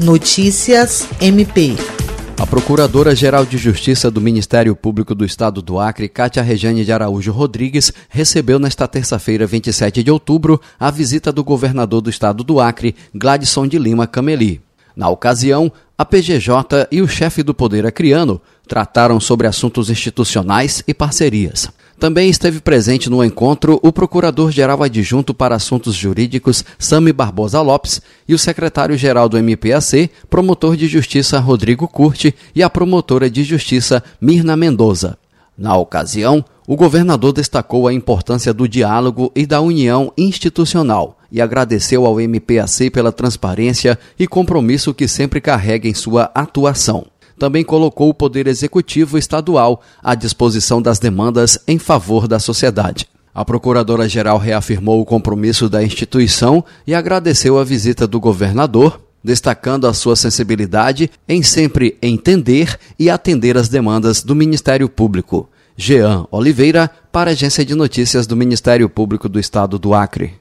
Notícias MP. A Procuradora-Geral de Justiça do Ministério Público do Estado do Acre, Cátia Rejane de Araújo Rodrigues, recebeu nesta terça-feira, 27 de outubro, a visita do governador do Estado do Acre, Gladson de Lima Cameli. Na ocasião, a PGJ e o chefe do Poder Acriano trataram sobre assuntos institucionais e parcerias. Também esteve presente no encontro o Procurador-Geral Adjunto para Assuntos Jurídicos, Sami Barbosa Lopes, e o Secretário-Geral do MPAC, Promotor de Justiça Rodrigo Curti e a Promotora de Justiça Mirna Mendoza. Na ocasião, o governador destacou a importância do diálogo e da união institucional e agradeceu ao MPAC pela transparência e compromisso que sempre carrega em sua atuação também colocou o Poder Executivo Estadual à disposição das demandas em favor da sociedade. A Procuradora-Geral reafirmou o compromisso da instituição e agradeceu a visita do governador, destacando a sua sensibilidade em sempre entender e atender as demandas do Ministério Público. Jean Oliveira, para a Agência de Notícias do Ministério Público do Estado do Acre.